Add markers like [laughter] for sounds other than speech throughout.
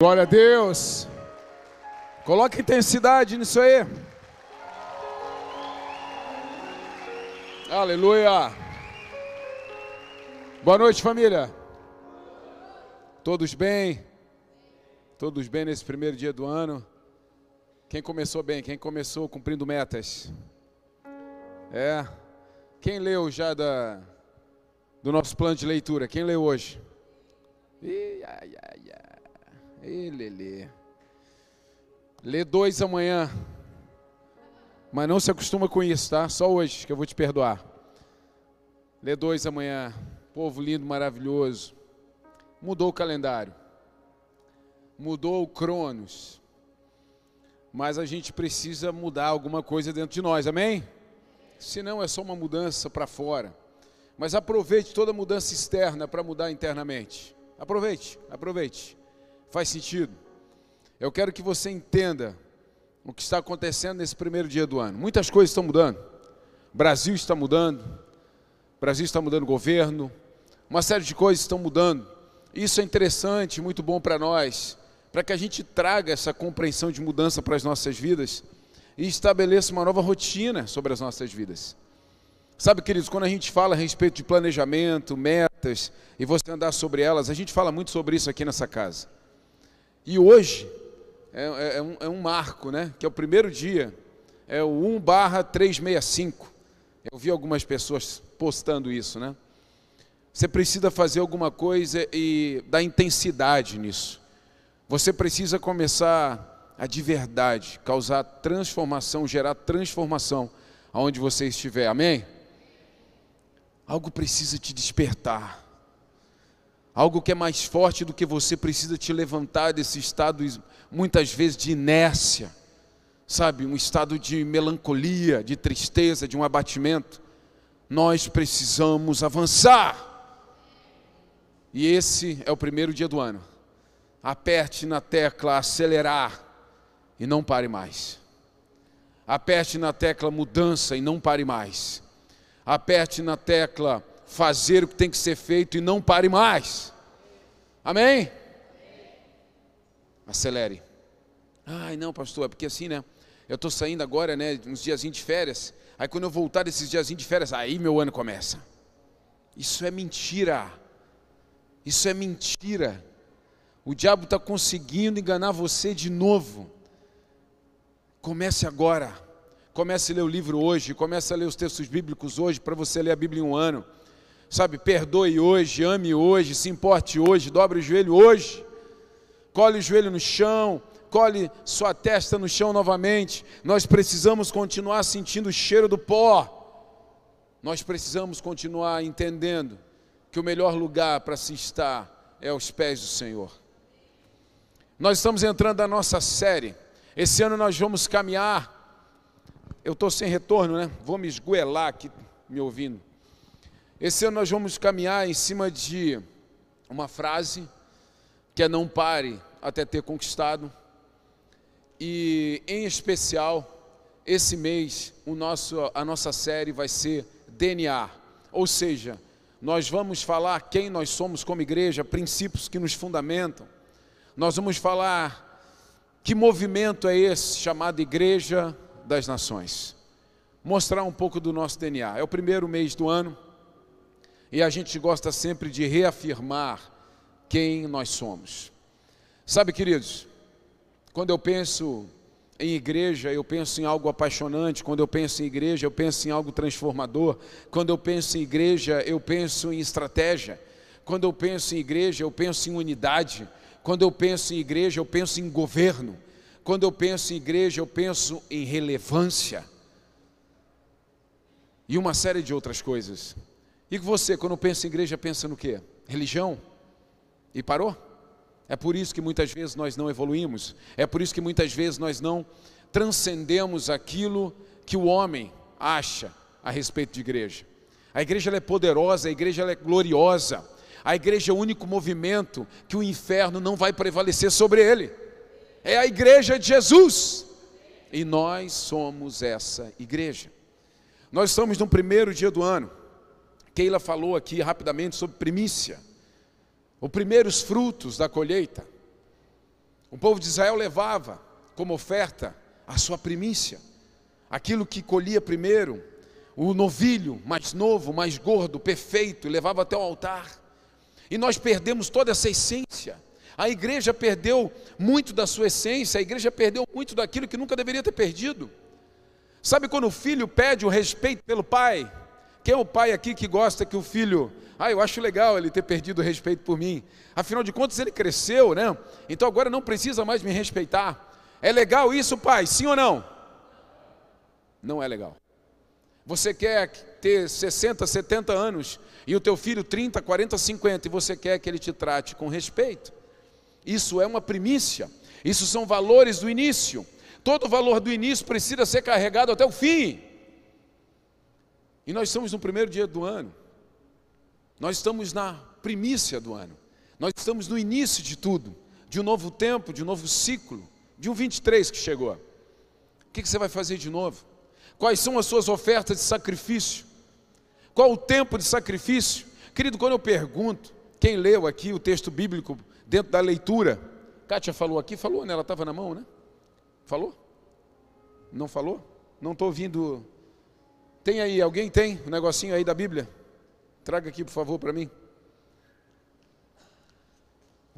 Glória a Deus. Coloque intensidade nisso aí. Aleluia. Boa noite, família. Todos bem? Todos bem nesse primeiro dia do ano? Quem começou bem? Quem começou cumprindo metas? É. Quem leu já da, do nosso plano de leitura? Quem leu hoje? Ih, ai, ai, ai. Ê, Lelê. Lê dois amanhã. Mas não se acostuma com isso, tá? Só hoje que eu vou te perdoar. Lê dois amanhã. Povo lindo, maravilhoso. Mudou o calendário. Mudou o Cronos. Mas a gente precisa mudar alguma coisa dentro de nós, amém? Se não, é só uma mudança para fora. Mas aproveite toda mudança externa para mudar internamente. Aproveite, aproveite. Faz sentido? Eu quero que você entenda o que está acontecendo nesse primeiro dia do ano. Muitas coisas estão mudando. O Brasil está mudando. O Brasil está mudando o governo. Uma série de coisas estão mudando. Isso é interessante, muito bom para nós, para que a gente traga essa compreensão de mudança para as nossas vidas e estabeleça uma nova rotina sobre as nossas vidas. Sabe, queridos, quando a gente fala a respeito de planejamento, metas, e você andar sobre elas, a gente fala muito sobre isso aqui nessa casa. E hoje é, é, é, um, é, um, marco, né? Que é o primeiro dia, é o 1 barra 365. Eu vi algumas pessoas postando isso, né? Você precisa fazer alguma coisa e dar intensidade nisso. Você precisa começar a de verdade causar transformação, gerar transformação aonde você estiver. Amém? Algo precisa te despertar. Algo que é mais forte do que você precisa te levantar desse estado, muitas vezes, de inércia, sabe? Um estado de melancolia, de tristeza, de um abatimento. Nós precisamos avançar. E esse é o primeiro dia do ano. Aperte na tecla acelerar e não pare mais. Aperte na tecla mudança e não pare mais. Aperte na tecla fazer o que tem que ser feito e não pare mais. Amém? Acelere. Ai, não, pastor, é porque assim, né? Eu estou saindo agora, né? Uns diazinhos de férias. Aí quando eu voltar desses diazinhos de férias, aí meu ano começa. Isso é mentira. Isso é mentira. O diabo está conseguindo enganar você de novo. Comece agora. Comece a ler o livro hoje. Comece a ler os textos bíblicos hoje para você ler a Bíblia em um ano. Sabe, perdoe hoje, ame hoje, se importe hoje, dobre o joelho hoje, cole o joelho no chão, cole sua testa no chão novamente. Nós precisamos continuar sentindo o cheiro do pó. Nós precisamos continuar entendendo que o melhor lugar para se estar é aos pés do Senhor. Nós estamos entrando na nossa série. Esse ano nós vamos caminhar. Eu estou sem retorno, né? Vou me esgoelar aqui me ouvindo. Esse ano nós vamos caminhar em cima de uma frase que é não pare até ter conquistado. E em especial, esse mês, o nosso, a nossa série vai ser DNA. Ou seja, nós vamos falar quem nós somos como igreja, princípios que nos fundamentam. Nós vamos falar que movimento é esse chamado Igreja das Nações. Mostrar um pouco do nosso DNA. É o primeiro mês do ano e a gente gosta sempre de reafirmar quem nós somos. Sabe, queridos, quando eu penso em igreja, eu penso em algo apaixonante. Quando eu penso em igreja, eu penso em algo transformador. Quando eu penso em igreja, eu penso em estratégia. Quando eu penso em igreja, eu penso em unidade. Quando eu penso em igreja, eu penso em governo. Quando eu penso em igreja, eu penso em relevância. E uma série de outras coisas. E você, quando pensa em igreja, pensa no quê? Religião? E parou? É por isso que muitas vezes nós não evoluímos. É por isso que muitas vezes nós não transcendemos aquilo que o homem acha a respeito de igreja. A igreja é poderosa, a igreja é gloriosa. A igreja é o único movimento que o inferno não vai prevalecer sobre ele. É a igreja de Jesus. E nós somos essa igreja. Nós estamos no primeiro dia do ano. Keila falou aqui rapidamente sobre primícia, os primeiros frutos da colheita. O povo de Israel levava como oferta a sua primícia, aquilo que colhia primeiro, o novilho mais novo, mais gordo, perfeito, levava até o altar. E nós perdemos toda essa essência. A igreja perdeu muito da sua essência, a igreja perdeu muito daquilo que nunca deveria ter perdido. Sabe quando o filho pede o respeito pelo pai? Quem é o pai aqui que gosta que o filho, ah, eu acho legal ele ter perdido o respeito por mim. Afinal de contas, ele cresceu, né? Então agora não precisa mais me respeitar. É legal isso, pai? Sim ou não? Não é legal. Você quer ter 60, 70 anos e o teu filho 30, 40, 50 e você quer que ele te trate com respeito. Isso é uma primícia. Isso são valores do início. Todo valor do início precisa ser carregado até o fim. E nós estamos no primeiro dia do ano. Nós estamos na primícia do ano. Nós estamos no início de tudo, de um novo tempo, de um novo ciclo de um 23 que chegou. O que, você vai fazer de novo? Quais são as suas ofertas de sacrifício? Qual o tempo de sacrifício? Querido, quando eu pergunto, quem leu aqui o texto bíblico dentro da leitura? Kátia falou aqui, falou, né? Ela estava na mão, né? Falou? Não falou? Não estou ouvindo. Tem aí, alguém tem um negocinho aí da Bíblia? Traga aqui, por favor, para mim.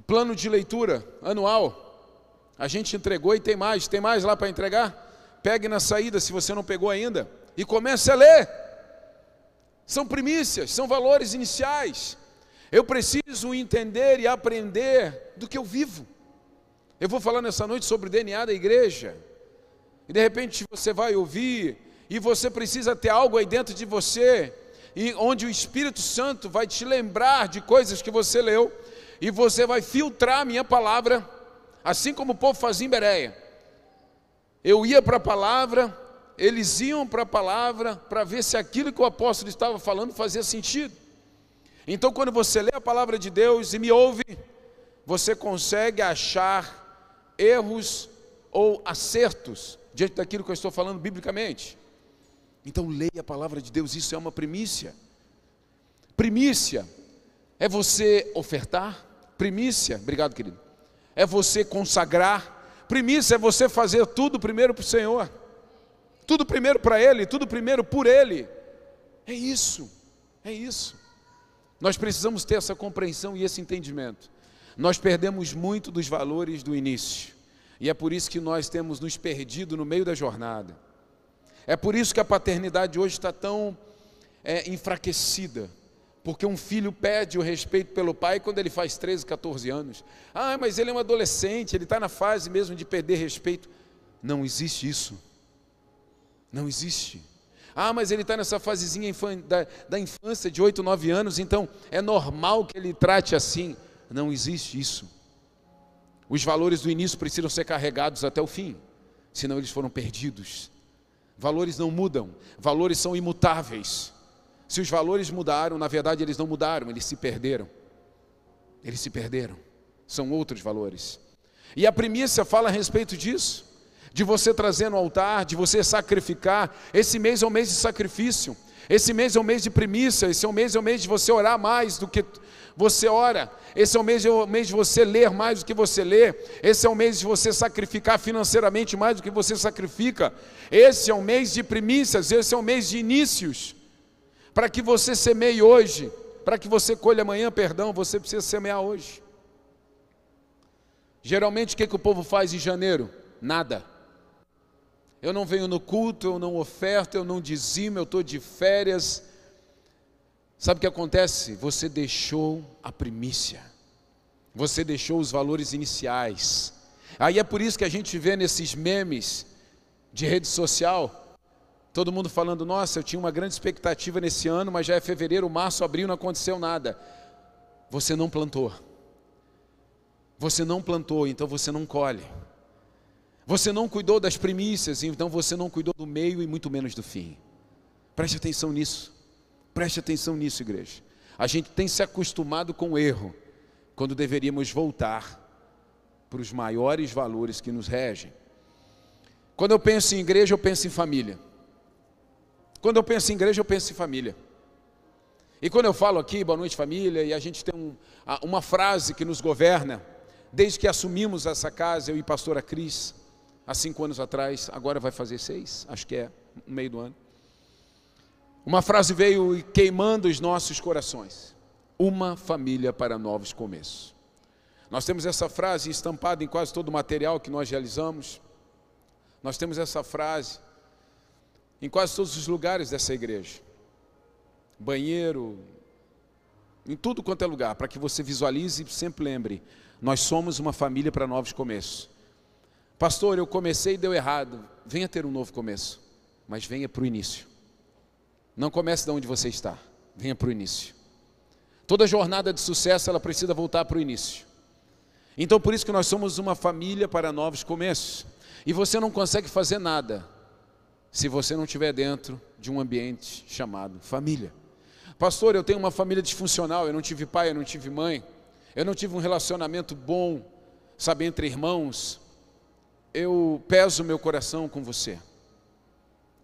Plano de leitura anual. A gente entregou e tem mais, tem mais lá para entregar? Pegue na saída se você não pegou ainda e comece a ler. São primícias, são valores iniciais. Eu preciso entender e aprender do que eu vivo. Eu vou falar nessa noite sobre o DNA da igreja. E de repente você vai ouvir e você precisa ter algo aí dentro de você e onde o Espírito Santo vai te lembrar de coisas que você leu e você vai filtrar a minha palavra assim como o povo fazia em Bereia. Eu ia para a palavra, eles iam para a palavra para ver se aquilo que o apóstolo estava falando fazia sentido. Então, quando você lê a palavra de Deus e me ouve, você consegue achar erros ou acertos diante daquilo que eu estou falando biblicamente. Então, leia a palavra de Deus, isso é uma primícia. Primícia é você ofertar, primícia, obrigado, querido é você consagrar, primícia é você fazer tudo primeiro para o Senhor, tudo primeiro para Ele, tudo primeiro por Ele. É isso, é isso. Nós precisamos ter essa compreensão e esse entendimento. Nós perdemos muito dos valores do início, e é por isso que nós temos nos perdido no meio da jornada. É por isso que a paternidade hoje está tão é, enfraquecida, porque um filho pede o respeito pelo pai quando ele faz 13, 14 anos. Ah, mas ele é um adolescente, ele está na fase mesmo de perder respeito. Não existe isso. Não existe. Ah, mas ele está nessa fasezinha da, da infância de 8, 9 anos, então é normal que ele trate assim. Não existe isso. Os valores do início precisam ser carregados até o fim, senão eles foram perdidos. Valores não mudam, valores são imutáveis. Se os valores mudaram, na verdade eles não mudaram, eles se perderam. Eles se perderam. São outros valores. E a primícia fala a respeito disso, de você trazer no altar, de você sacrificar. Esse mês é um mês de sacrifício. Esse mês é um mês de primícia, esse é mês é um mês de você orar mais do que você ora. Esse é o mês, é o mês de você ler mais do que você lê. Esse é o mês de você sacrificar financeiramente mais do que você sacrifica. Esse é um mês de primícias, esse é um mês de inícios. Para que você semeie hoje, para que você colhe amanhã, perdão, você precisa semear hoje. Geralmente o que, que o povo faz em janeiro? Nada. Eu não venho no culto, eu não oferto, eu não dizimo, eu estou de férias. Sabe o que acontece? Você deixou a primícia, você deixou os valores iniciais. Aí é por isso que a gente vê nesses memes de rede social Todo mundo falando, nossa, eu tinha uma grande expectativa nesse ano, mas já é fevereiro, março, abril, não aconteceu nada. Você não plantou. Você não plantou, então você não colhe. Você não cuidou das primícias, então você não cuidou do meio e muito menos do fim. Preste atenção nisso. Preste atenção nisso, igreja. A gente tem se acostumado com o erro, quando deveríamos voltar para os maiores valores que nos regem. Quando eu penso em igreja, eu penso em família. Quando eu penso em igreja, eu penso em família. E quando eu falo aqui, boa noite família, e a gente tem um, uma frase que nos governa, desde que assumimos essa casa, eu e pastora Cris, há cinco anos atrás, agora vai fazer seis, acho que é, no meio do ano. Uma frase veio queimando os nossos corações: uma família para novos começos. Nós temos essa frase estampada em quase todo o material que nós realizamos. Nós temos essa frase em quase todos os lugares dessa igreja. Banheiro, em tudo quanto é lugar, para que você visualize e sempre lembre: nós somos uma família para novos começos. Pastor, eu comecei e deu errado. Venha ter um novo começo, mas venha para o início. Não comece de onde você está, venha para o início. Toda jornada de sucesso ela precisa voltar para o início. Então por isso que nós somos uma família para novos começos. E você não consegue fazer nada se você não estiver dentro de um ambiente chamado família. Pastor, eu tenho uma família disfuncional, eu não tive pai, eu não tive mãe, eu não tive um relacionamento bom, sabe, entre irmãos. Eu peso meu coração com você.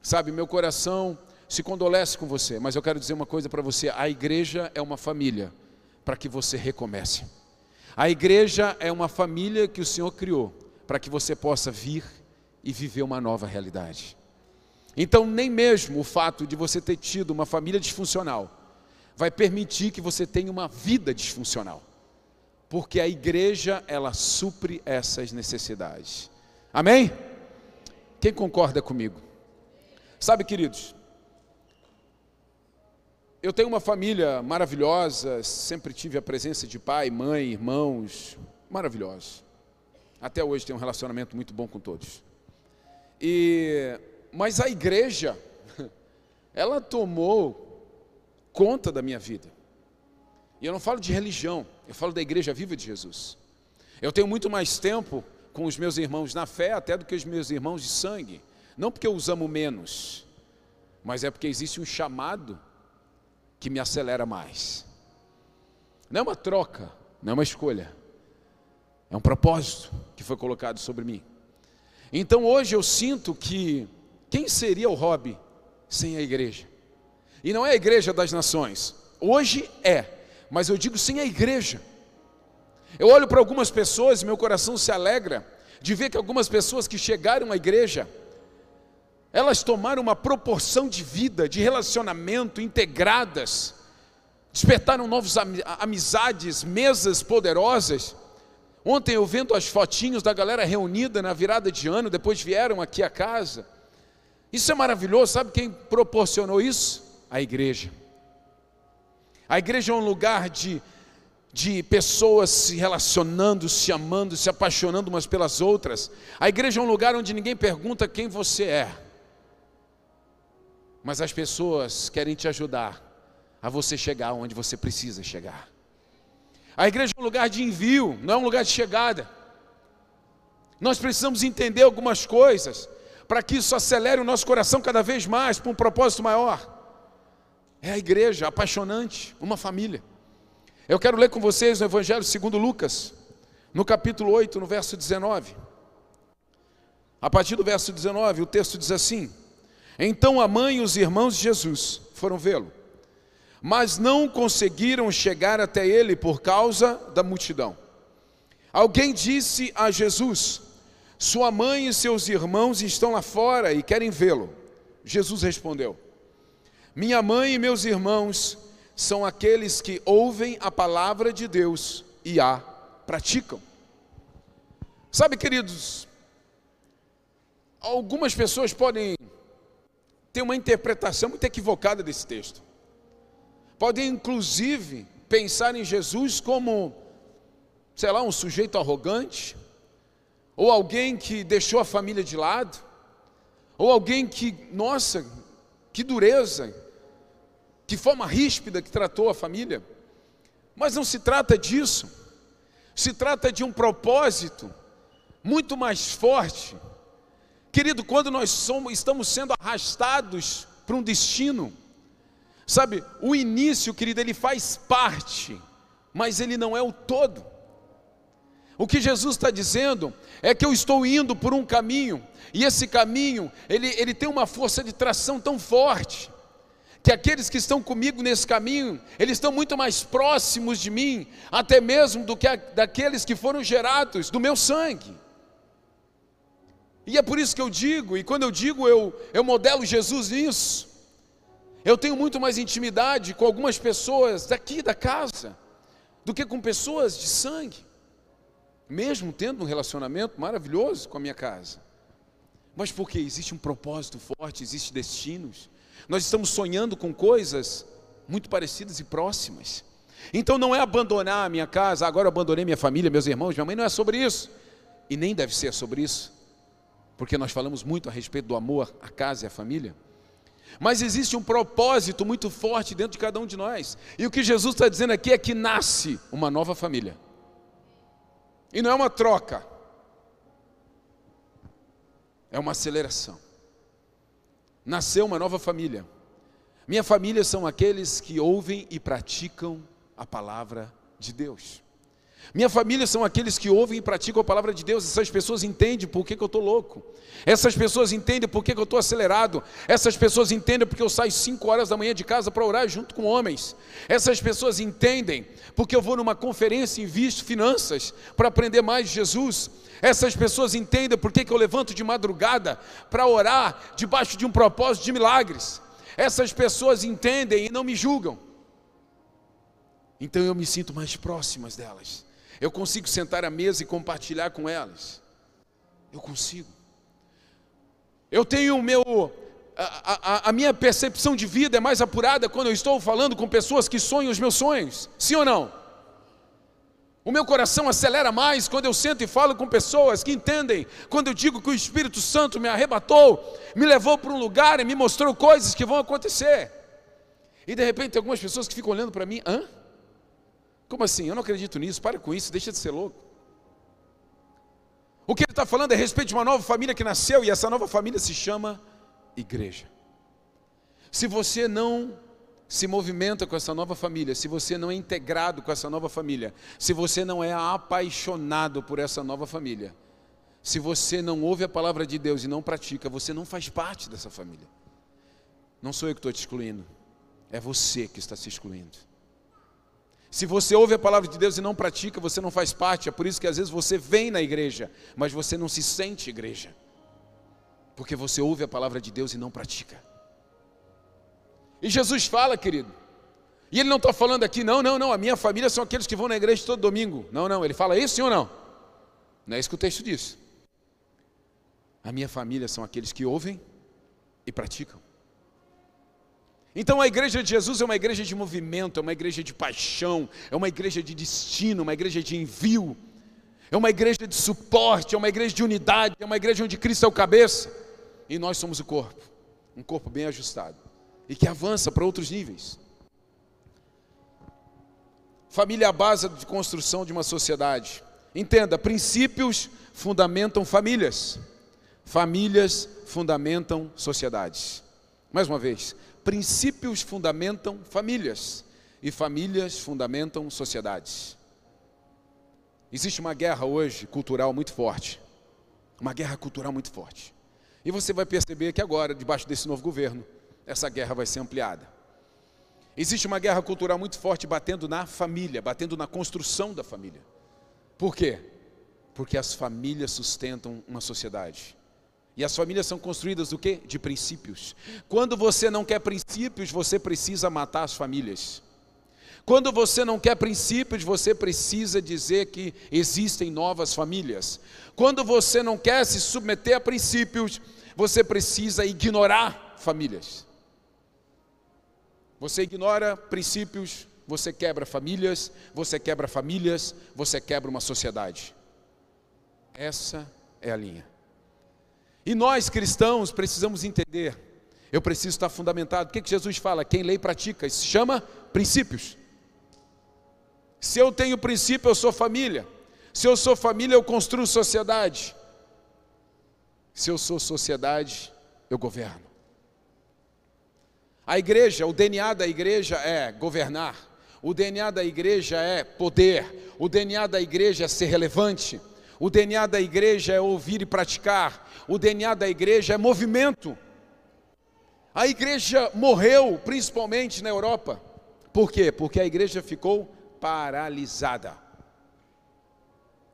Sabe, meu coração se condolece com você, mas eu quero dizer uma coisa para você: a igreja é uma família para que você recomece. A igreja é uma família que o Senhor criou para que você possa vir e viver uma nova realidade. Então, nem mesmo o fato de você ter tido uma família disfuncional vai permitir que você tenha uma vida disfuncional, porque a igreja ela supre essas necessidades. Amém? Quem concorda comigo? Sabe, queridos, eu tenho uma família maravilhosa, sempre tive a presença de pai, mãe, irmãos, maravilhosos. Até hoje tenho um relacionamento muito bom com todos. E mas a igreja, [laughs] ela tomou conta da minha vida. E eu não falo de religião, eu falo da igreja viva de Jesus. Eu tenho muito mais tempo com os meus irmãos na fé até do que os meus irmãos de sangue. Não porque eu os amo menos, mas é porque existe um chamado que me acelera mais. Não é uma troca, não é uma escolha. É um propósito que foi colocado sobre mim. Então hoje eu sinto que quem seria o hobby sem a igreja? E não é a igreja das nações. Hoje é, mas eu digo sem a igreja. Eu olho para algumas pessoas e meu coração se alegra de ver que algumas pessoas que chegaram à igreja, elas tomaram uma proporção de vida, de relacionamento integradas, despertaram novas amizades, mesas poderosas. Ontem eu vendo as fotinhos da galera reunida na virada de ano, depois vieram aqui a casa. Isso é maravilhoso, sabe quem proporcionou isso? A igreja. A igreja é um lugar de, de pessoas se relacionando, se amando, se apaixonando umas pelas outras. A igreja é um lugar onde ninguém pergunta quem você é, mas as pessoas querem te ajudar a você chegar onde você precisa chegar. A igreja é um lugar de envio, não é um lugar de chegada. Nós precisamos entender algumas coisas para que isso acelere o nosso coração cada vez mais para um propósito maior. É a igreja apaixonante, uma família. Eu quero ler com vocês o Evangelho segundo Lucas, no capítulo 8, no verso 19. A partir do verso 19, o texto diz assim: Então a mãe e os irmãos de Jesus foram vê-lo, mas não conseguiram chegar até ele por causa da multidão. Alguém disse a Jesus: sua mãe e seus irmãos estão lá fora e querem vê-lo. Jesus respondeu: Minha mãe e meus irmãos são aqueles que ouvem a palavra de Deus e a praticam. Sabe, queridos, algumas pessoas podem ter uma interpretação muito equivocada desse texto. Podem, inclusive, pensar em Jesus como, sei lá, um sujeito arrogante, ou alguém que deixou a família de lado, ou alguém que, nossa, que dureza, que forma ríspida que tratou a família. Mas não se trata disso, se trata de um propósito muito mais forte. Querido, quando nós somos, estamos sendo arrastados para um destino, sabe, o início, querido, ele faz parte, mas ele não é o todo. O que Jesus está dizendo é que eu estou indo por um caminho, e esse caminho, ele, ele tem uma força de tração tão forte, que aqueles que estão comigo nesse caminho, eles estão muito mais próximos de mim, até mesmo do que a, daqueles que foram gerados do meu sangue. E é por isso que eu digo, e quando eu digo eu, eu modelo Jesus nisso, eu tenho muito mais intimidade com algumas pessoas daqui da casa do que com pessoas de sangue, mesmo tendo um relacionamento maravilhoso com a minha casa. Mas porque existe um propósito forte, existe destinos. Nós estamos sonhando com coisas muito parecidas e próximas. Então não é abandonar a minha casa, agora eu abandonei minha família, meus irmãos, minha mãe, não é sobre isso. E nem deve ser sobre isso porque nós falamos muito a respeito do amor à casa e à família. Mas existe um propósito muito forte dentro de cada um de nós. E o que Jesus está dizendo aqui é que nasce uma nova família. E não é uma troca, é uma aceleração. Nasceu uma nova família. Minha família são aqueles que ouvem e praticam a palavra de Deus. Minha família são aqueles que ouvem e praticam a palavra de Deus. Essas pessoas entendem por que, que eu estou louco. Essas pessoas entendem por que, que eu estou acelerado. Essas pessoas entendem porque eu saio 5 horas da manhã de casa para orar junto com homens. Essas pessoas entendem porque eu vou numa conferência e invisto finanças para aprender mais de Jesus. Essas pessoas entendem por que, que eu levanto de madrugada para orar debaixo de um propósito de milagres. Essas pessoas entendem e não me julgam. Então eu me sinto mais próximas delas. Eu consigo sentar à mesa e compartilhar com elas. Eu consigo. Eu tenho o meu. A, a, a, minha percepção de vida é mais apurada quando eu estou falando com pessoas que sonham os meus sonhos. Sim ou não? O meu coração acelera mais quando eu sento e falo com pessoas que entendem. Quando eu digo que o Espírito Santo me arrebatou, me levou para um lugar e me mostrou coisas que vão acontecer. E de repente tem algumas pessoas que ficam olhando para mim, hã? Como assim? Eu não acredito nisso, para com isso, deixa de ser louco. O que ele está falando é a respeito de uma nova família que nasceu e essa nova família se chama igreja. Se você não se movimenta com essa nova família, se você não é integrado com essa nova família, se você não é apaixonado por essa nova família, se você não ouve a palavra de Deus e não pratica, você não faz parte dessa família. Não sou eu que estou te excluindo, é você que está se excluindo. Se você ouve a palavra de Deus e não pratica, você não faz parte. É por isso que às vezes você vem na igreja, mas você não se sente igreja. Porque você ouve a palavra de Deus e não pratica. E Jesus fala, querido, e ele não está falando aqui, não, não, não, a minha família são aqueles que vão na igreja todo domingo. Não, não, ele fala isso sim ou não? Não é isso que o texto diz. A minha família são aqueles que ouvem e praticam. Então a igreja de Jesus é uma igreja de movimento, é uma igreja de paixão, é uma igreja de destino, uma igreja de envio, é uma igreja de suporte, é uma igreja de unidade, é uma igreja onde Cristo é o cabeça e nós somos o corpo, um corpo bem ajustado e que avança para outros níveis. Família é a base de construção de uma sociedade. Entenda, princípios fundamentam famílias, famílias fundamentam sociedades. Mais uma vez, princípios fundamentam famílias e famílias fundamentam sociedades. Existe uma guerra hoje cultural muito forte, uma guerra cultural muito forte. E você vai perceber que agora, debaixo desse novo governo, essa guerra vai ser ampliada. Existe uma guerra cultural muito forte batendo na família, batendo na construção da família. Por quê? Porque as famílias sustentam uma sociedade. E as famílias são construídas do quê? De princípios. Quando você não quer princípios, você precisa matar as famílias. Quando você não quer princípios, você precisa dizer que existem novas famílias. Quando você não quer se submeter a princípios, você precisa ignorar famílias. Você ignora princípios, você quebra famílias, você quebra famílias, você quebra uma sociedade. Essa é a linha. E nós cristãos precisamos entender. Eu preciso estar fundamentado. O que, que Jesus fala? Quem e pratica. Isso se chama princípios. Se eu tenho princípio, eu sou família. Se eu sou família, eu construo sociedade. Se eu sou sociedade, eu governo. A igreja, o DNA da igreja é governar. O DNA da igreja é poder. O DNA da igreja é ser relevante. O DNA da igreja é ouvir e praticar. O DNA da igreja é movimento. A igreja morreu, principalmente na Europa. Por quê? Porque a igreja ficou paralisada.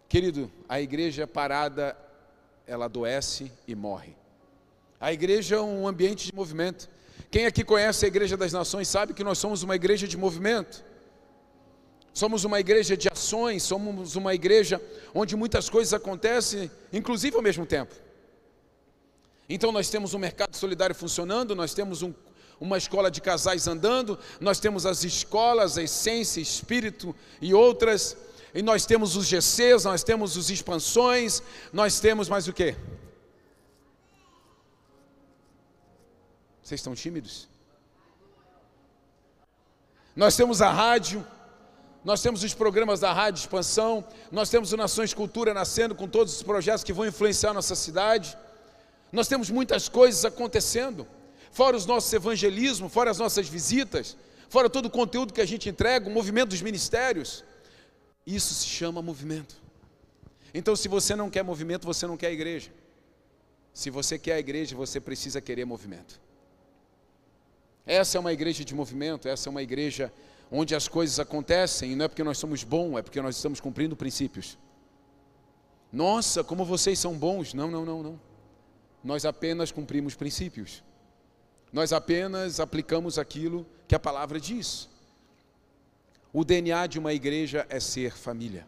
Querido, a igreja parada, ela adoece e morre. A igreja é um ambiente de movimento. Quem aqui conhece a Igreja das Nações sabe que nós somos uma igreja de movimento. Somos uma igreja de ações, somos uma igreja onde muitas coisas acontecem, inclusive ao mesmo tempo. Então nós temos um mercado solidário funcionando, nós temos um, uma escola de casais andando, nós temos as escolas, a essência, espírito e outras, e nós temos os GCs, nós temos os expansões, nós temos mais o quê? Vocês estão tímidos? Nós temos a rádio, nós temos os programas da Rádio Expansão, nós temos o Nações Cultura nascendo com todos os projetos que vão influenciar nossa cidade. Nós temos muitas coisas acontecendo, fora os nossos evangelismos, fora as nossas visitas, fora todo o conteúdo que a gente entrega, o movimento dos ministérios. Isso se chama movimento. Então, se você não quer movimento, você não quer a igreja. Se você quer a igreja, você precisa querer movimento. Essa é uma igreja de movimento, essa é uma igreja onde as coisas acontecem, e não é porque nós somos bons, é porque nós estamos cumprindo princípios. Nossa, como vocês são bons. Não, não, não, não. Nós apenas cumprimos princípios. Nós apenas aplicamos aquilo que a palavra diz. O DNA de uma igreja é ser família.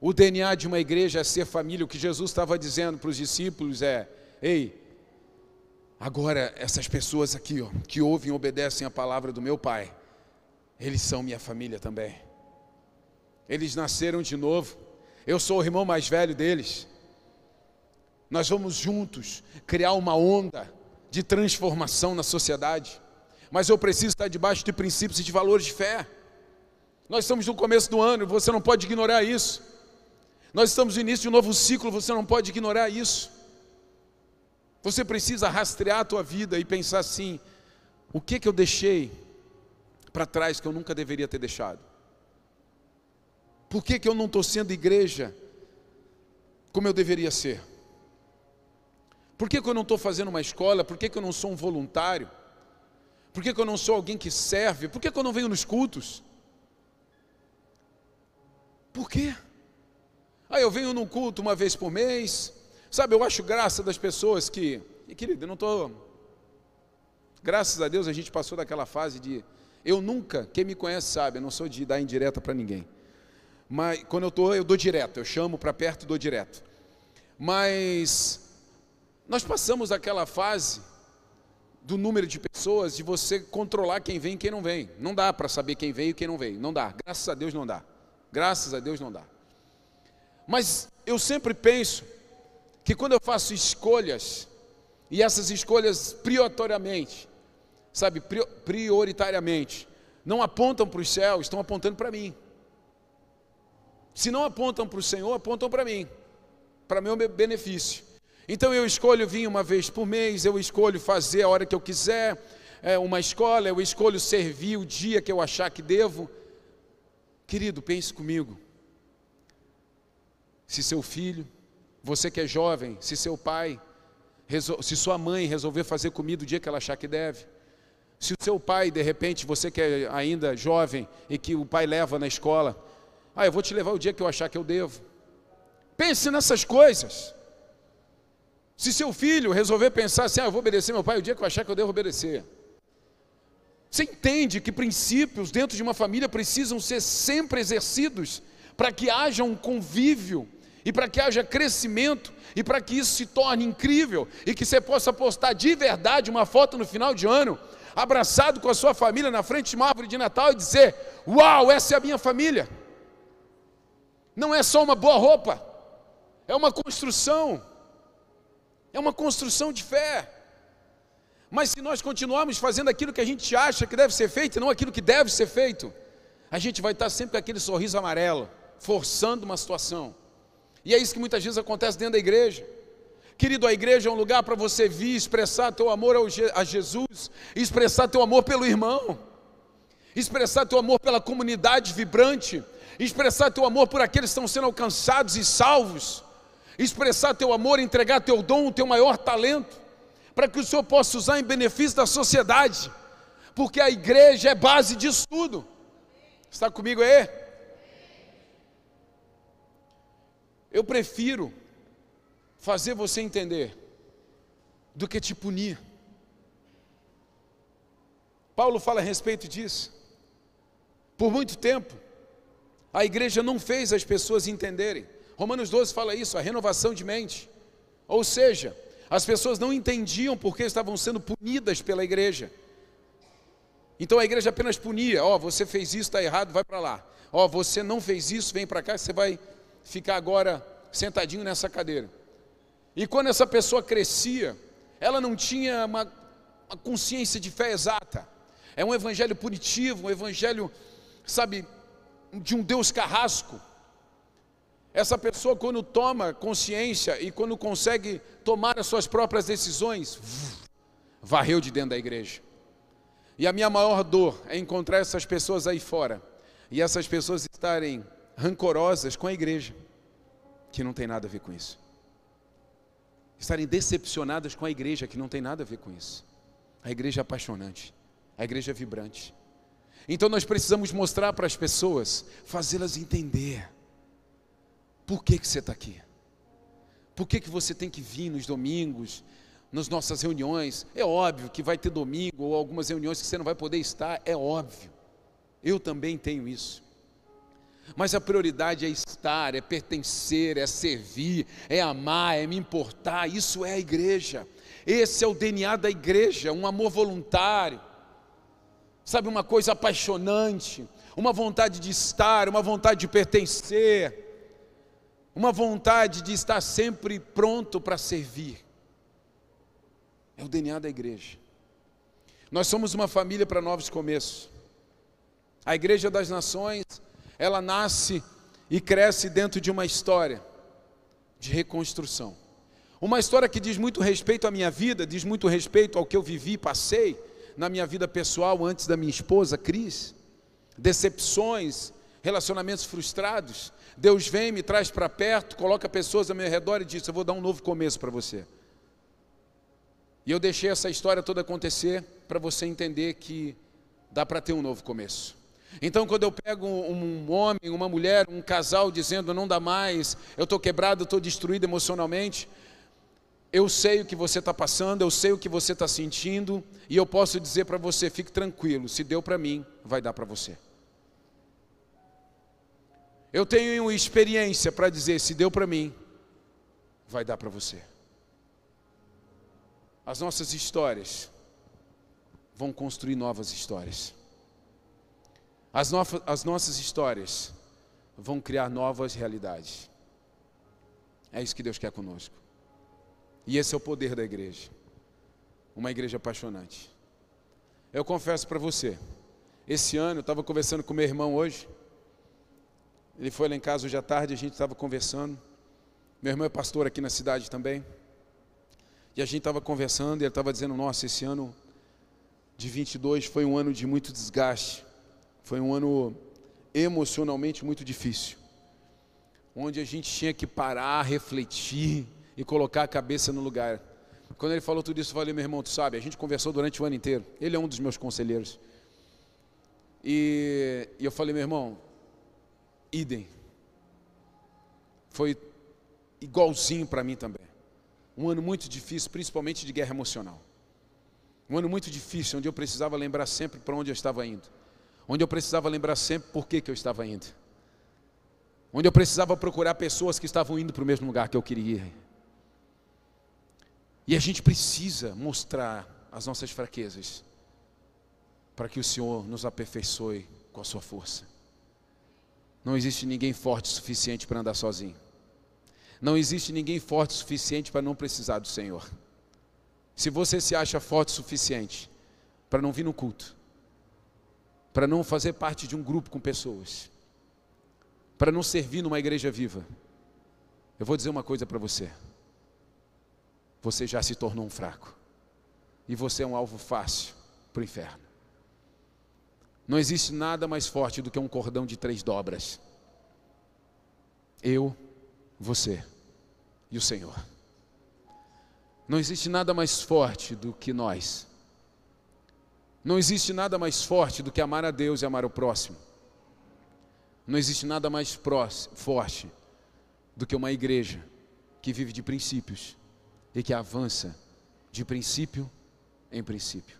O DNA de uma igreja é ser família. O que Jesus estava dizendo para os discípulos é: ei, agora essas pessoas aqui, ó, que ouvem e obedecem a palavra do meu Pai, eles são minha família também. Eles nasceram de novo. Eu sou o irmão mais velho deles. Nós vamos juntos criar uma onda de transformação na sociedade. Mas eu preciso estar debaixo de princípios e de valores de fé. Nós estamos no começo do ano, você não pode ignorar isso. Nós estamos no início de um novo ciclo, você não pode ignorar isso. Você precisa rastrear a tua vida e pensar assim: o que que eu deixei para trás que eu nunca deveria ter deixado? Por que, que eu não estou sendo igreja como eu deveria ser? Por que, que eu não estou fazendo uma escola? Por que, que eu não sou um voluntário? Por que, que eu não sou alguém que serve? Por que, que eu não venho nos cultos? Por quê? Ah, eu venho num culto uma vez por mês. Sabe, eu acho graça das pessoas que. E, querido, eu não estou. Graças a Deus a gente passou daquela fase de eu nunca, quem me conhece sabe, eu não sou de dar indireta para ninguém. Mas quando eu estou, eu dou direto, eu chamo para perto e dou direto. Mas nós passamos aquela fase do número de pessoas de você controlar quem vem e quem não vem. Não dá para saber quem veio e quem não veio. Não dá. Graças a Deus não dá. Graças a Deus não dá. Mas eu sempre penso que quando eu faço escolhas, e essas escolhas prioritariamente, sabe, prioritariamente, não apontam para os céus, estão apontando para mim. Se não apontam para o Senhor, apontam para mim, para meu benefício. Então eu escolho vir uma vez por mês, eu escolho fazer a hora que eu quiser, é, uma escola, eu escolho servir o dia que eu achar que devo. Querido, pense comigo. Se seu filho, você que é jovem, se seu pai, se sua mãe resolver fazer comida o dia que ela achar que deve, se o seu pai, de repente, você que é ainda jovem e que o pai leva na escola, ah, eu vou te levar o dia que eu achar que eu devo. Pense nessas coisas. Se seu filho resolver pensar assim, ah, eu vou obedecer meu pai o dia que eu achar que eu devo obedecer. Você entende que princípios dentro de uma família precisam ser sempre exercidos para que haja um convívio e para que haja crescimento e para que isso se torne incrível e que você possa postar de verdade uma foto no final de ano abraçado com a sua família na frente de uma árvore de Natal e dizer: Uau, essa é a minha família. Não é só uma boa roupa, é uma construção, é uma construção de fé. Mas se nós continuarmos fazendo aquilo que a gente acha que deve ser feito e não aquilo que deve ser feito, a gente vai estar sempre com aquele sorriso amarelo, forçando uma situação. E é isso que muitas vezes acontece dentro da igreja. Querido, a igreja é um lugar para você vir expressar teu amor a Jesus, expressar teu amor pelo irmão, expressar teu amor pela comunidade vibrante, expressar teu amor por aqueles que estão sendo alcançados e salvos, expressar teu amor, entregar teu dom, o teu maior talento, para que o Senhor possa usar em benefício da sociedade, porque a igreja é base disso tudo. Está comigo aí? Eu prefiro fazer você entender do que te punir. Paulo fala a respeito disso. Por muito tempo, a igreja não fez as pessoas entenderem. Romanos 12 fala isso, a renovação de mente. Ou seja, as pessoas não entendiam porque estavam sendo punidas pela igreja. Então a igreja apenas punia: ó, oh, você fez isso, está errado, vai para lá. Ó, oh, você não fez isso, vem para cá, você vai ficar agora sentadinho nessa cadeira. E quando essa pessoa crescia, ela não tinha uma, uma consciência de fé exata. É um evangelho punitivo, um evangelho, sabe, de um Deus carrasco. Essa pessoa, quando toma consciência e quando consegue tomar as suas próprias decisões, varreu de dentro da igreja. E a minha maior dor é encontrar essas pessoas aí fora e essas pessoas estarem rancorosas com a igreja, que não tem nada a ver com isso. Estarem decepcionadas com a igreja, que não tem nada a ver com isso. A igreja é apaixonante, a igreja é vibrante. Então nós precisamos mostrar para as pessoas, fazê-las entender por que, que você está aqui. Por que, que você tem que vir nos domingos, nas nossas reuniões? É óbvio que vai ter domingo ou algumas reuniões que você não vai poder estar, é óbvio. Eu também tenho isso. Mas a prioridade é estar, é pertencer, é servir, é amar, é me importar. Isso é a igreja. Esse é o DNA da igreja, um amor voluntário sabe, uma coisa apaixonante, uma vontade de estar, uma vontade de pertencer, uma vontade de estar sempre pronto para servir. É o DNA da igreja. Nós somos uma família para novos começos. A Igreja das Nações, ela nasce e cresce dentro de uma história de reconstrução. Uma história que diz muito respeito à minha vida, diz muito respeito ao que eu vivi, passei, na minha vida pessoal antes da minha esposa, Cris, decepções, relacionamentos frustrados. Deus vem, me traz para perto, coloca pessoas ao meu redor e diz: Eu vou dar um novo começo para você. E eu deixei essa história toda acontecer para você entender que dá para ter um novo começo. Então, quando eu pego um homem, uma mulher, um casal dizendo não dá mais, eu estou quebrado, estou destruído emocionalmente, eu sei o que você está passando, eu sei o que você está sentindo, e eu posso dizer para você: fique tranquilo, se deu para mim, vai dar para você. Eu tenho experiência para dizer: se deu para mim, vai dar para você. As nossas histórias vão construir novas histórias. As, no as nossas histórias vão criar novas realidades. É isso que Deus quer conosco. E esse é o poder da igreja. Uma igreja apaixonante. Eu confesso para você, esse ano eu estava conversando com meu irmão hoje. Ele foi lá em casa hoje à tarde, a gente estava conversando. Meu irmão é pastor aqui na cidade também. E a gente estava conversando e ele estava dizendo: Nossa, esse ano de 22 foi um ano de muito desgaste. Foi um ano emocionalmente muito difícil. Onde a gente tinha que parar, refletir e colocar a cabeça no lugar. Quando ele falou tudo isso, eu falei, meu irmão, tu sabe, a gente conversou durante o ano inteiro. Ele é um dos meus conselheiros. E, e eu falei, meu irmão, idem. Foi igualzinho para mim também. Um ano muito difícil, principalmente de guerra emocional. Um ano muito difícil, onde eu precisava lembrar sempre para onde eu estava indo. Onde eu precisava lembrar sempre por que, que eu estava indo. Onde eu precisava procurar pessoas que estavam indo para o mesmo lugar que eu queria ir. E a gente precisa mostrar as nossas fraquezas para que o Senhor nos aperfeiçoe com a sua força. Não existe ninguém forte o suficiente para andar sozinho. Não existe ninguém forte o suficiente para não precisar do Senhor. Se você se acha forte o suficiente para não vir no culto, para não fazer parte de um grupo com pessoas, para não servir numa igreja viva, eu vou dizer uma coisa para você você já se tornou um fraco. E você é um alvo fácil para o inferno. Não existe nada mais forte do que um cordão de três dobras. Eu, você e o Senhor. Não existe nada mais forte do que nós. Não existe nada mais forte do que amar a Deus e amar o próximo. Não existe nada mais próximo, forte do que uma igreja que vive de princípios e que avança de princípio em princípio.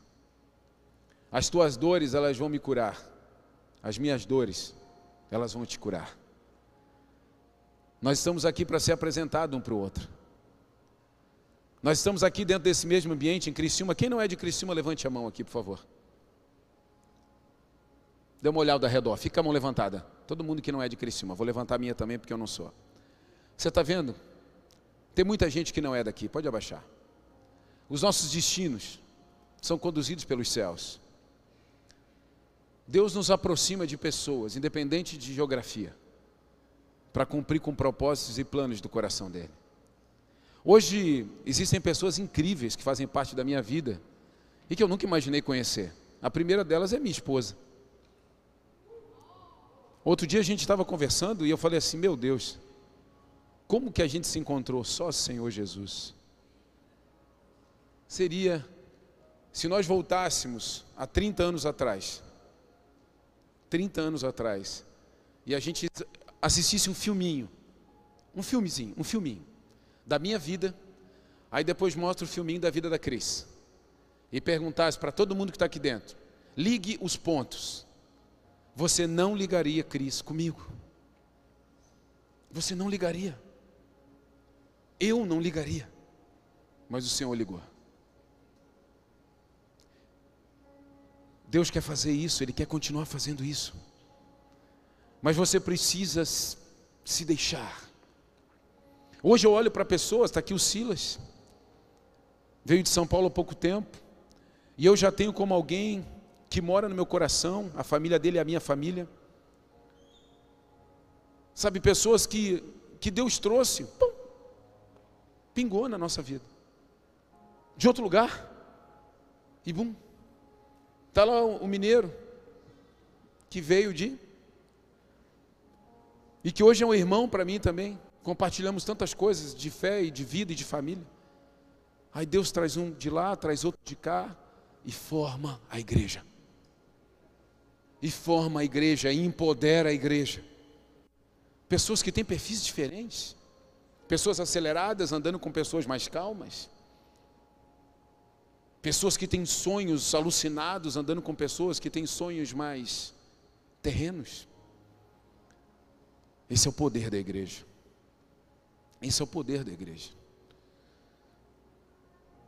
As tuas dores, elas vão me curar. As minhas dores, elas vão te curar. Nós estamos aqui para ser apresentado um para o outro. Nós estamos aqui dentro desse mesmo ambiente em Criciúma. Quem não é de Criciúma, levante a mão aqui, por favor. Dê uma olhada ao redor, fica a mão levantada. Todo mundo que não é de Criciúma. Vou levantar a minha também, porque eu não sou. Você está vendo? Tem muita gente que não é daqui, pode abaixar. Os nossos destinos são conduzidos pelos céus. Deus nos aproxima de pessoas, independente de geografia, para cumprir com propósitos e planos do coração dele. Hoje existem pessoas incríveis que fazem parte da minha vida e que eu nunca imaginei conhecer. A primeira delas é minha esposa. Outro dia a gente estava conversando e eu falei assim: Meu Deus, como que a gente se encontrou? Só Senhor Jesus. Seria se nós voltássemos há 30 anos atrás, 30 anos atrás, e a gente assistisse um filminho, um filmezinho, um filminho, da minha vida, aí depois mostra o filminho da vida da Cris, e perguntasse para todo mundo que está aqui dentro, ligue os pontos, você não ligaria Cris comigo, você não ligaria, eu não ligaria, mas o Senhor ligou. Deus quer fazer isso, Ele quer continuar fazendo isso. Mas você precisa se deixar. Hoje eu olho para pessoas, está aqui o Silas, veio de São Paulo há pouco tempo, e eu já tenho como alguém que mora no meu coração, a família dele é a minha família. Sabe, pessoas que, que Deus trouxe, pum, pingou na nossa vida, de outro lugar, e bum, Está lá o mineiro que veio de. E que hoje é um irmão para mim também. Compartilhamos tantas coisas de fé e de vida e de família. Aí Deus traz um de lá, traz outro de cá e forma a igreja. E forma a igreja, e empodera a igreja. Pessoas que têm perfis diferentes. Pessoas aceleradas andando com pessoas mais calmas Pessoas que têm sonhos alucinados, andando com pessoas que têm sonhos mais terrenos. Esse é o poder da igreja. Esse é o poder da igreja.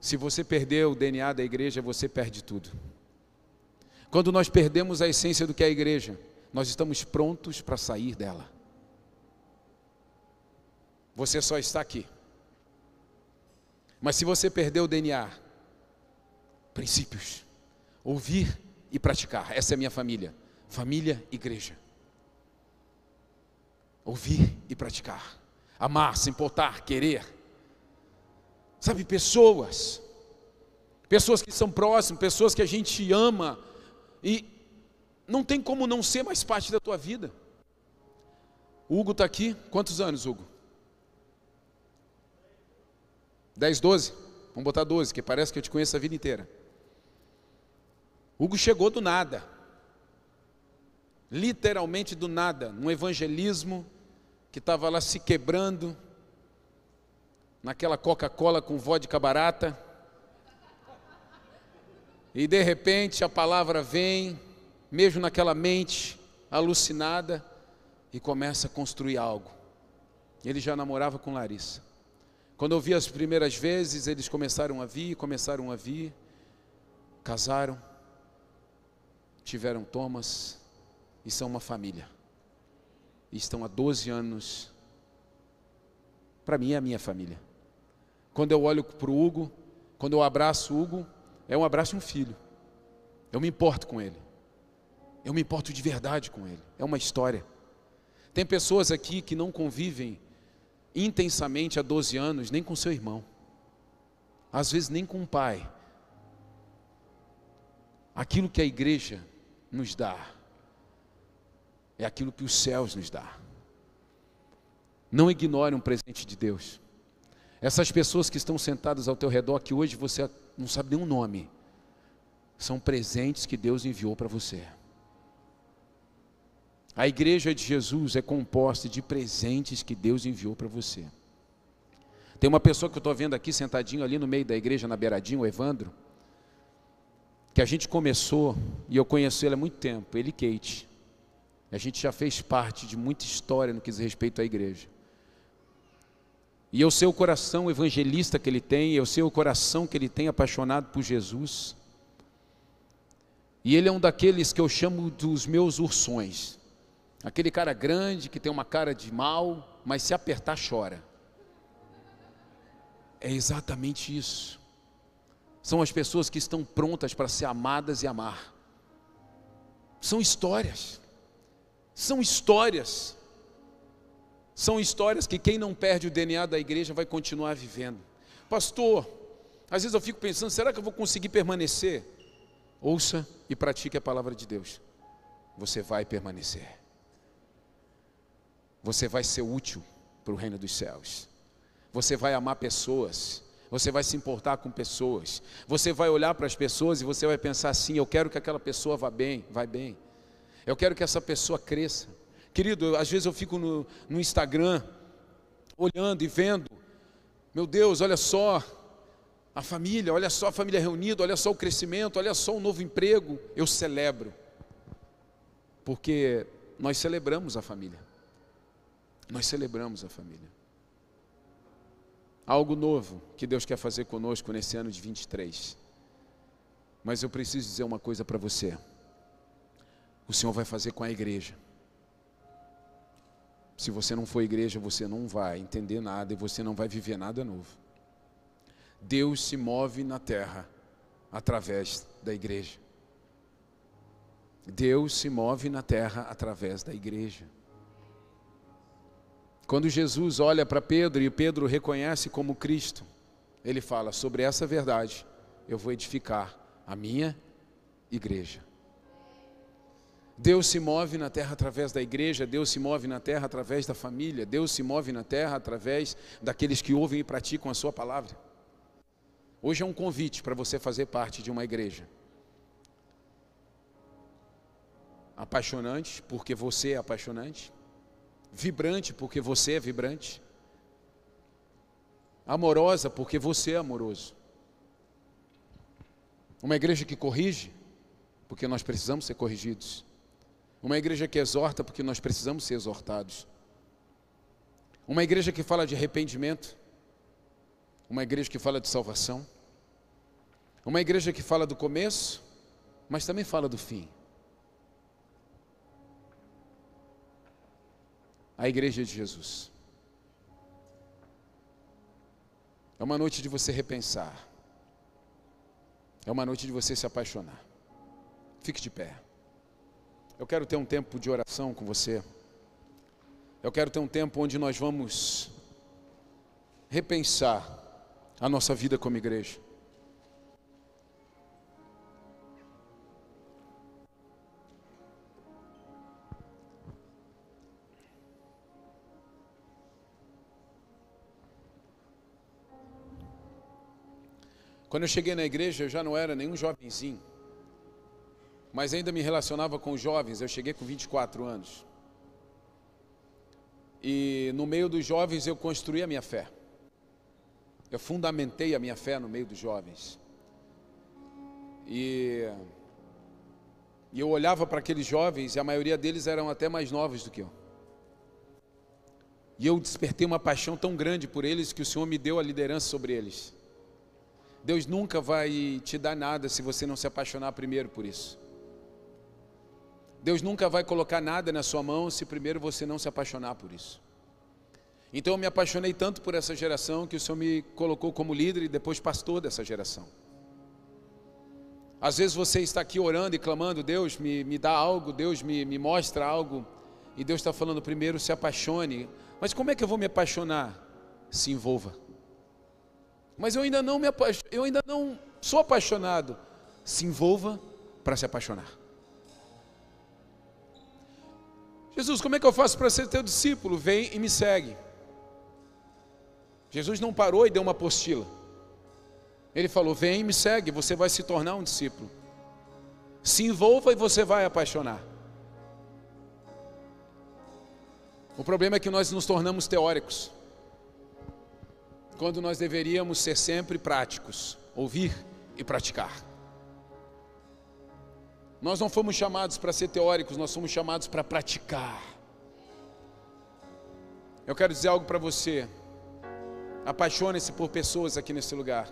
Se você perder o DNA da igreja, você perde tudo. Quando nós perdemos a essência do que é a igreja, nós estamos prontos para sair dela. Você só está aqui. Mas se você perder o DNA, princípios. Ouvir e praticar. Essa é a minha família. Família, igreja. Ouvir e praticar. Amar, se importar, querer. Sabe, pessoas. Pessoas que são próximas, pessoas que a gente ama e não tem como não ser mais parte da tua vida. O Hugo está aqui, quantos anos, Hugo? 10, 12? Vamos botar 12, que parece que eu te conheço a vida inteira. Hugo chegou do nada, literalmente do nada, num evangelismo que estava lá se quebrando, naquela Coca-Cola com vodka barata, e de repente a palavra vem, mesmo naquela mente alucinada, e começa a construir algo. Ele já namorava com Larissa. Quando eu vi as primeiras vezes, eles começaram a vir, começaram a vir, casaram tiveram Thomas e são uma família. E estão há 12 anos. Para mim é a minha família. Quando eu olho para o Hugo, quando eu abraço o Hugo, é um abraço de um filho. Eu me importo com ele. Eu me importo de verdade com ele. É uma história. Tem pessoas aqui que não convivem intensamente há 12 anos, nem com seu irmão. Às vezes nem com o pai. Aquilo que a igreja nos dá é aquilo que os céus nos dá. Não ignore um presente de Deus. Essas pessoas que estão sentadas ao teu redor, que hoje você não sabe o nome, são presentes que Deus enviou para você. A igreja de Jesus é composta de presentes que Deus enviou para você. Tem uma pessoa que eu estou vendo aqui, sentadinho ali no meio da igreja, na beiradinha, o Evandro, que a gente começou, e eu conheço ele há muito tempo, ele e Kate. A gente já fez parte de muita história no que diz respeito à igreja. E eu sei o coração evangelista que ele tem, eu sei o coração que ele tem apaixonado por Jesus. E ele é um daqueles que eu chamo dos meus ursões. Aquele cara grande que tem uma cara de mal, mas se apertar chora. É exatamente isso. São as pessoas que estão prontas para ser amadas e amar. São histórias. São histórias. São histórias que quem não perde o DNA da igreja vai continuar vivendo. Pastor, às vezes eu fico pensando, será que eu vou conseguir permanecer? Ouça e pratique a palavra de Deus. Você vai permanecer. Você vai ser útil para o reino dos céus. Você vai amar pessoas. Você vai se importar com pessoas. Você vai olhar para as pessoas e você vai pensar assim: eu quero que aquela pessoa vá bem, vai bem. Eu quero que essa pessoa cresça. Querido, às vezes eu fico no, no Instagram, olhando e vendo, meu Deus, olha só, a família, olha só a família reunida, olha só o crescimento, olha só o novo emprego. Eu celebro, porque nós celebramos a família. Nós celebramos a família. Algo novo que Deus quer fazer conosco nesse ano de 23. Mas eu preciso dizer uma coisa para você o Senhor vai fazer com a igreja. Se você não for igreja, você não vai entender nada e você não vai viver nada novo. Deus se move na terra através da igreja. Deus se move na terra através da igreja. Quando Jesus olha para Pedro e Pedro reconhece como Cristo, ele fala: Sobre essa verdade eu vou edificar a minha igreja. Deus se move na terra através da igreja, Deus se move na terra através da família, Deus se move na terra através daqueles que ouvem e praticam a Sua palavra. Hoje é um convite para você fazer parte de uma igreja. Apaixonante, porque você é apaixonante. Vibrante, porque você é vibrante. Amorosa, porque você é amoroso. Uma igreja que corrige, porque nós precisamos ser corrigidos. Uma igreja que exorta porque nós precisamos ser exortados. Uma igreja que fala de arrependimento. Uma igreja que fala de salvação. Uma igreja que fala do começo, mas também fala do fim. A igreja de Jesus. É uma noite de você repensar. É uma noite de você se apaixonar. Fique de pé. Eu quero ter um tempo de oração com você. Eu quero ter um tempo onde nós vamos repensar a nossa vida como igreja. Quando eu cheguei na igreja, eu já não era nenhum jovenzinho mas ainda me relacionava com jovens. Eu cheguei com 24 anos. E no meio dos jovens eu construí a minha fé. Eu fundamentei a minha fé no meio dos jovens. E, e eu olhava para aqueles jovens e a maioria deles eram até mais novos do que eu. E eu despertei uma paixão tão grande por eles que o Senhor me deu a liderança sobre eles. Deus nunca vai te dar nada se você não se apaixonar primeiro por isso. Deus nunca vai colocar nada na sua mão se primeiro você não se apaixonar por isso. Então eu me apaixonei tanto por essa geração que o Senhor me colocou como líder e depois pastor dessa geração. Às vezes você está aqui orando e clamando, Deus me, me dá algo, Deus me, me mostra algo, e Deus está falando primeiro, se apaixone. Mas como é que eu vou me apaixonar? Se envolva. Mas eu ainda não me eu ainda não sou apaixonado. Se envolva para se apaixonar. Jesus, como é que eu faço para ser teu discípulo? Vem e me segue. Jesus não parou e deu uma apostila. Ele falou: Vem e me segue, você vai se tornar um discípulo. Se envolva e você vai apaixonar. O problema é que nós nos tornamos teóricos, quando nós deveríamos ser sempre práticos, ouvir e praticar. Nós não fomos chamados para ser teóricos, nós fomos chamados para praticar. Eu quero dizer algo para você. Apaixone-se por pessoas aqui nesse lugar.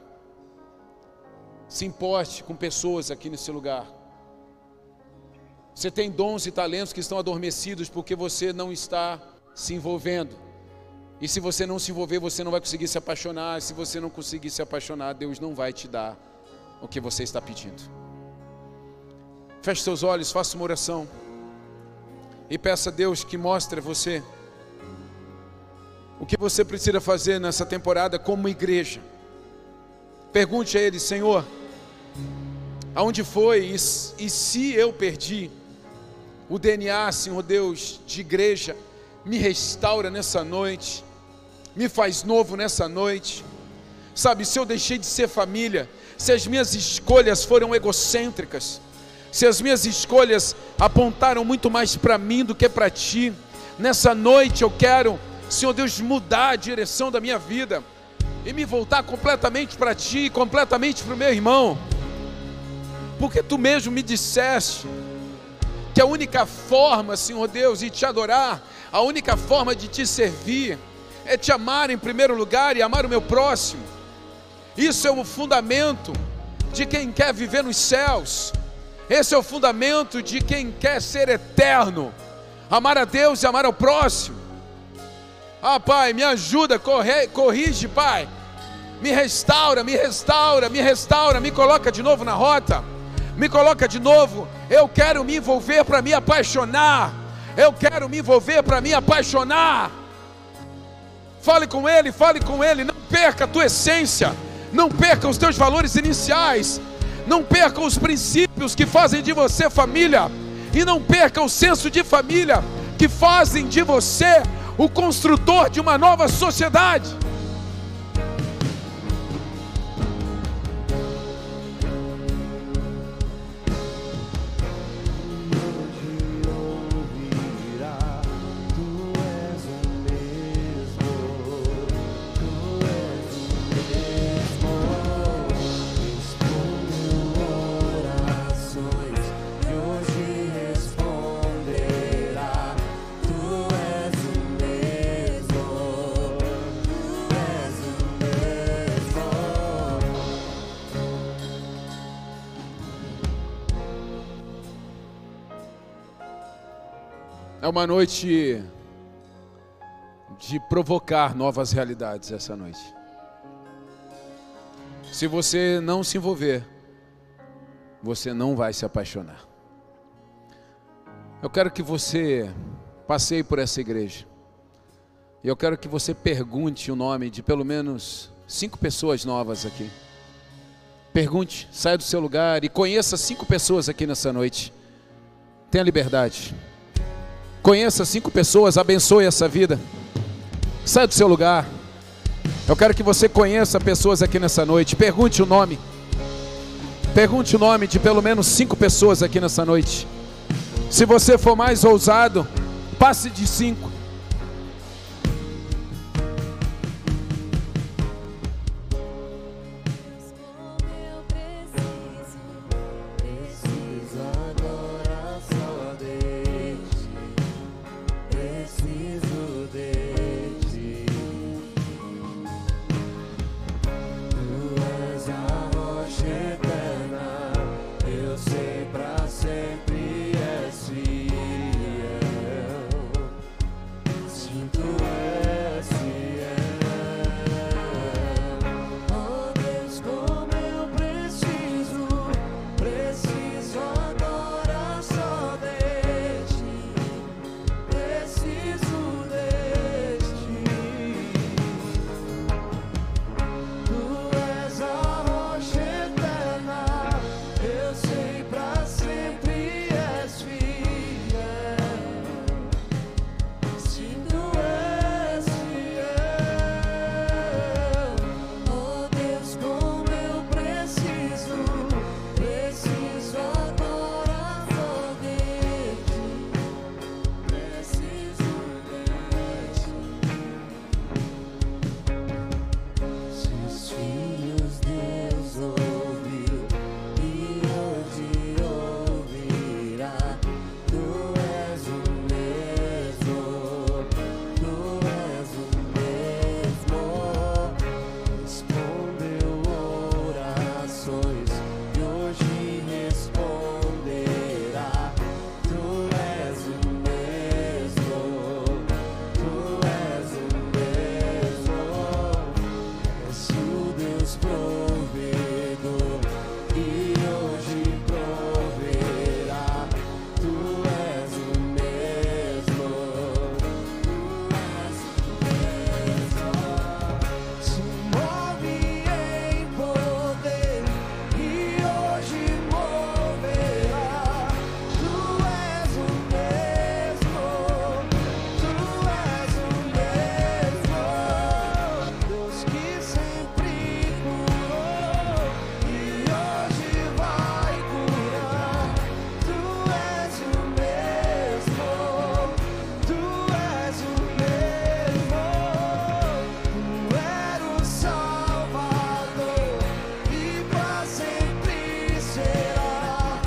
Se importe com pessoas aqui nesse lugar. Você tem dons e talentos que estão adormecidos porque você não está se envolvendo. E se você não se envolver, você não vai conseguir se apaixonar. Se você não conseguir se apaixonar, Deus não vai te dar o que você está pedindo. Feche seus olhos, faça uma oração. E peça a Deus que mostre a você o que você precisa fazer nessa temporada como igreja. Pergunte a Ele, Senhor, aonde foi e, e se eu perdi o DNA, Senhor Deus, de igreja, me restaura nessa noite, me faz novo nessa noite. Sabe, se eu deixei de ser família, se as minhas escolhas foram egocêntricas, se as minhas escolhas apontaram muito mais para mim do que para ti, nessa noite eu quero, Senhor Deus, mudar a direção da minha vida e me voltar completamente para ti, completamente para o meu irmão, porque tu mesmo me disseste que a única forma, Senhor Deus, de te adorar, a única forma de te servir, é te amar em primeiro lugar e amar o meu próximo. Isso é o fundamento de quem quer viver nos céus. Esse é o fundamento de quem quer ser eterno. Amar a Deus e amar ao próximo. Ah, Pai, me ajuda, corre, corrige, Pai. Me restaura, me restaura, me restaura, me coloca de novo na rota. Me coloca de novo. Eu quero me envolver para me apaixonar. Eu quero me envolver para me apaixonar. Fale com Ele, fale com Ele. Não perca a tua essência. Não perca os teus valores iniciais. Não perca os princípios que fazem de você família. E não perca o senso de família que fazem de você o construtor de uma nova sociedade. Uma noite de provocar novas realidades essa noite. Se você não se envolver, você não vai se apaixonar. Eu quero que você passeie por essa igreja. E eu quero que você pergunte o nome de pelo menos cinco pessoas novas aqui. Pergunte, saia do seu lugar e conheça cinco pessoas aqui nessa noite. Tenha liberdade. Conheça cinco pessoas, abençoe essa vida. Saia do seu lugar. Eu quero que você conheça pessoas aqui nessa noite. Pergunte o nome. Pergunte o nome de pelo menos cinco pessoas aqui nessa noite. Se você for mais ousado, passe de cinco.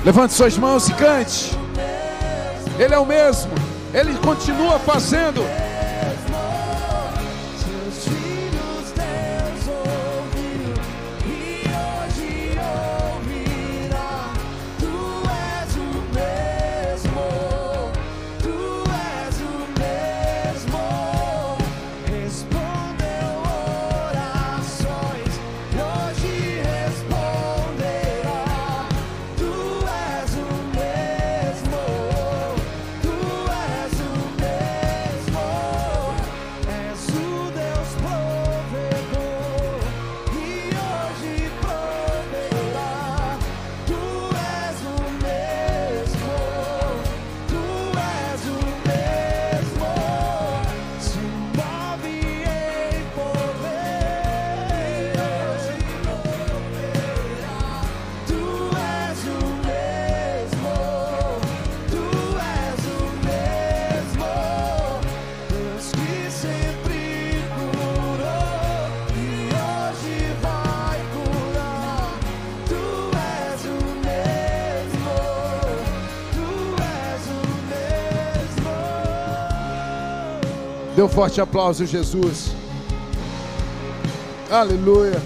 Levante suas mãos e cante. Ele é o mesmo. Ele continua fazendo. Um forte aplauso, Jesus. Aleluia.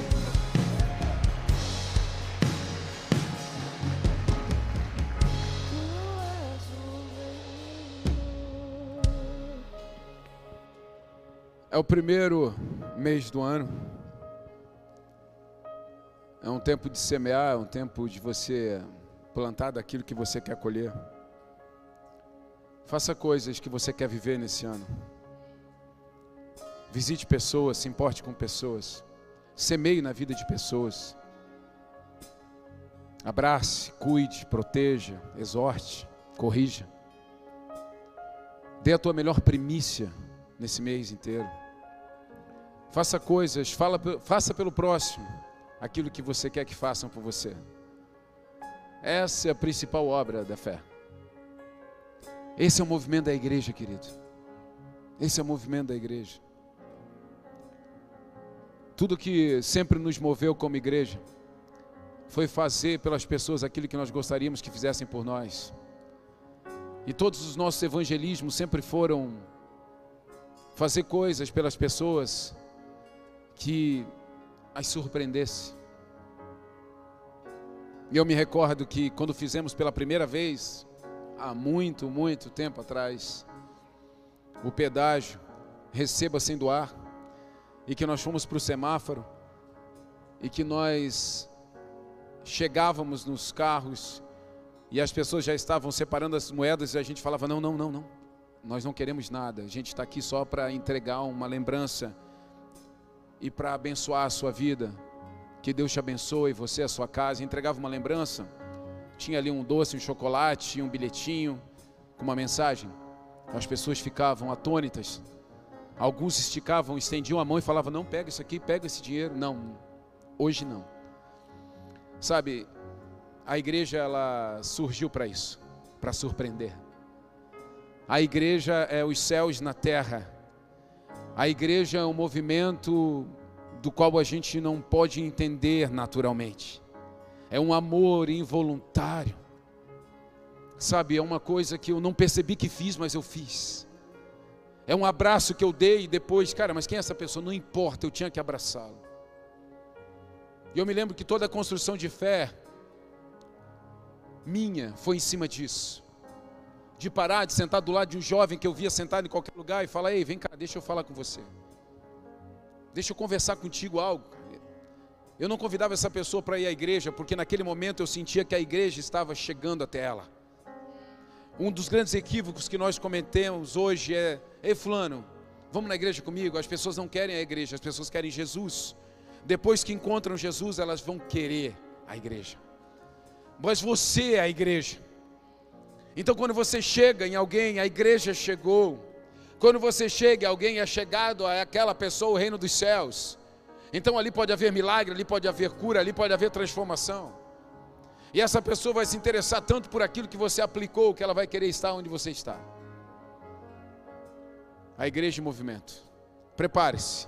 É o primeiro mês do ano. É um tempo de semear, é um tempo de você plantar daquilo que você quer colher. Faça coisas que você quer viver nesse ano. Visite pessoas, se importe com pessoas. Semeie na vida de pessoas. Abrace, cuide, proteja, exorte, corrija. Dê a tua melhor primícia nesse mês inteiro. Faça coisas, fala, faça pelo próximo aquilo que você quer que façam por você. Essa é a principal obra da fé. Esse é o movimento da igreja, querido. Esse é o movimento da igreja. Tudo que sempre nos moveu como igreja foi fazer pelas pessoas aquilo que nós gostaríamos que fizessem por nós. E todos os nossos evangelismos sempre foram fazer coisas pelas pessoas que as surpreendesse. E eu me recordo que quando fizemos pela primeira vez, há muito, muito tempo atrás, o pedágio receba sem doar e que nós fomos para o semáforo e que nós chegávamos nos carros e as pessoas já estavam separando as moedas e a gente falava: não, não, não, não, nós não queremos nada, a gente está aqui só para entregar uma lembrança e para abençoar a sua vida. Que Deus te abençoe, você, a sua casa. Entregava uma lembrança, tinha ali um doce, um chocolate, um bilhetinho com uma mensagem. As pessoas ficavam atônitas Alguns esticavam, estendiam a mão e falavam: Não, pega isso aqui, pega esse dinheiro. Não, hoje não. Sabe, a igreja ela surgiu para isso, para surpreender. A igreja é os céus na terra. A igreja é um movimento do qual a gente não pode entender naturalmente. É um amor involuntário. Sabe, é uma coisa que eu não percebi que fiz, mas eu fiz. É um abraço que eu dei e depois, cara, mas quem é essa pessoa? Não importa, eu tinha que abraçá-lo. E eu me lembro que toda a construção de fé minha foi em cima disso. De parar, de sentar do lado de um jovem que eu via sentado em qualquer lugar e falar: Ei, vem cá, deixa eu falar com você. Deixa eu conversar contigo algo. Eu não convidava essa pessoa para ir à igreja, porque naquele momento eu sentia que a igreja estava chegando até ela. Um dos grandes equívocos que nós cometemos hoje é: Ei, Fulano, vamos na igreja comigo? As pessoas não querem a igreja, as pessoas querem Jesus. Depois que encontram Jesus, elas vão querer a igreja. Mas você é a igreja. Então, quando você chega em alguém, a igreja chegou. Quando você chega, alguém é chegado a aquela pessoa, o reino dos céus. Então, ali pode haver milagre, ali pode haver cura, ali pode haver transformação. E essa pessoa vai se interessar tanto por aquilo que você aplicou, que ela vai querer estar onde você está. A igreja em movimento. Prepare-se.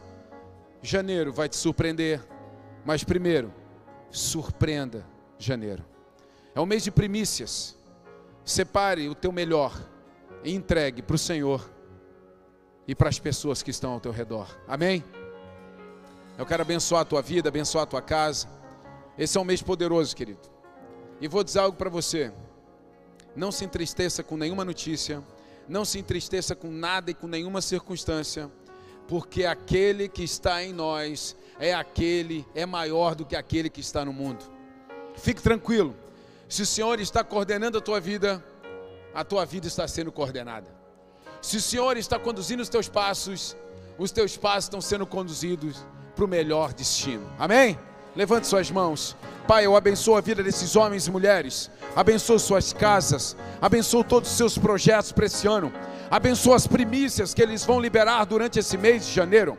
Janeiro vai te surpreender. Mas primeiro, surpreenda janeiro. É um mês de primícias. Separe o teu melhor e entregue para o Senhor e para as pessoas que estão ao teu redor. Amém? Eu quero abençoar a tua vida, abençoar a tua casa. Esse é um mês poderoso, querido. E vou dizer algo para você. Não se entristeça com nenhuma notícia, não se entristeça com nada e com nenhuma circunstância, porque aquele que está em nós é aquele, é maior do que aquele que está no mundo. Fique tranquilo. Se o Senhor está coordenando a tua vida, a tua vida está sendo coordenada. Se o Senhor está conduzindo os teus passos, os teus passos estão sendo conduzidos para o melhor destino. Amém? Levante suas mãos. Pai, eu abençoo a vida desses homens e mulheres. Abençoo suas casas. Abençoo todos os seus projetos para esse ano. Abençoo as primícias que eles vão liberar durante esse mês de janeiro.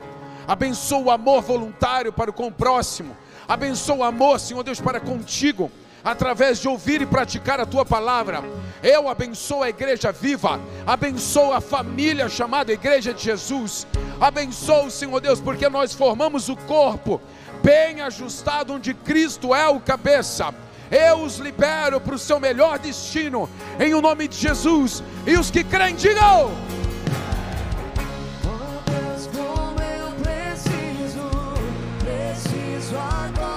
Abençoo o amor voluntário para com o próximo. Abençoo o amor, Senhor Deus, para contigo através de ouvir e praticar a tua palavra. Eu abençoo a igreja viva, abençoo a família chamada Igreja de Jesus. Abençoo, Senhor Deus, porque nós formamos o corpo bem ajustado onde Cristo é o cabeça. Eu os libero para o seu melhor destino, em o nome de Jesus. E os que creem, digam. Como eu preciso, preciso agora.